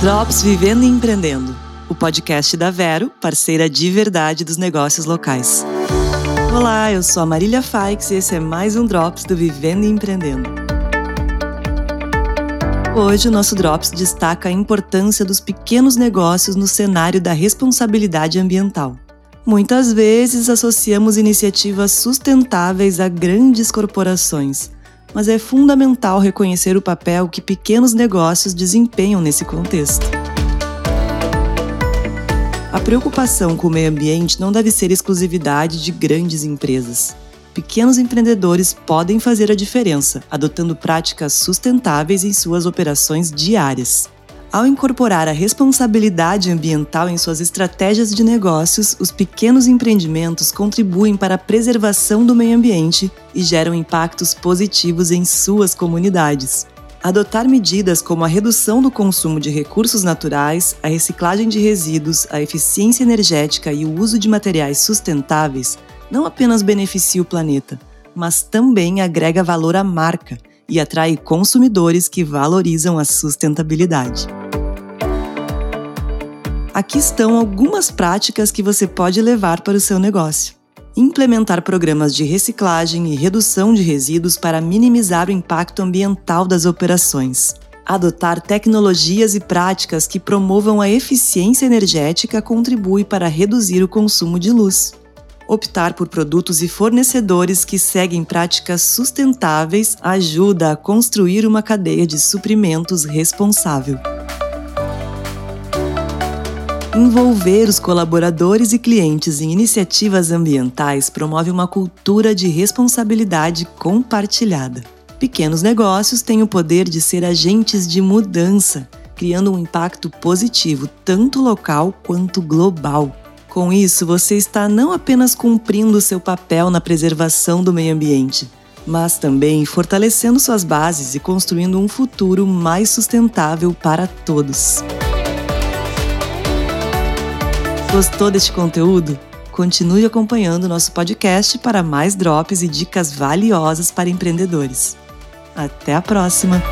Drops Vivendo e Empreendendo, o podcast da Vero, parceira de verdade dos negócios locais. Olá, eu sou a Marília Faix e esse é mais um Drops do Vivendo e Empreendendo. Hoje o nosso Drops destaca a importância dos pequenos negócios no cenário da responsabilidade ambiental. Muitas vezes associamos iniciativas sustentáveis a grandes corporações, mas é fundamental reconhecer o papel que pequenos negócios desempenham nesse contexto. A preocupação com o meio ambiente não deve ser exclusividade de grandes empresas. Pequenos empreendedores podem fazer a diferença, adotando práticas sustentáveis em suas operações diárias. Ao incorporar a responsabilidade ambiental em suas estratégias de negócios, os pequenos empreendimentos contribuem para a preservação do meio ambiente e geram impactos positivos em suas comunidades. Adotar medidas como a redução do consumo de recursos naturais, a reciclagem de resíduos, a eficiência energética e o uso de materiais sustentáveis não apenas beneficia o planeta, mas também agrega valor à marca e atrai consumidores que valorizam a sustentabilidade. Aqui estão algumas práticas que você pode levar para o seu negócio. Implementar programas de reciclagem e redução de resíduos para minimizar o impacto ambiental das operações. Adotar tecnologias e práticas que promovam a eficiência energética contribui para reduzir o consumo de luz optar por produtos e fornecedores que seguem práticas sustentáveis ajuda a construir uma cadeia de suprimentos responsável. Envolver os colaboradores e clientes em iniciativas ambientais promove uma cultura de responsabilidade compartilhada. Pequenos negócios têm o poder de ser agentes de mudança, criando um impacto positivo tanto local quanto global. Com isso, você está não apenas cumprindo seu papel na preservação do meio ambiente, mas também fortalecendo suas bases e construindo um futuro mais sustentável para todos. Gostou deste conteúdo? Continue acompanhando nosso podcast para mais drops e dicas valiosas para empreendedores. Até a próxima!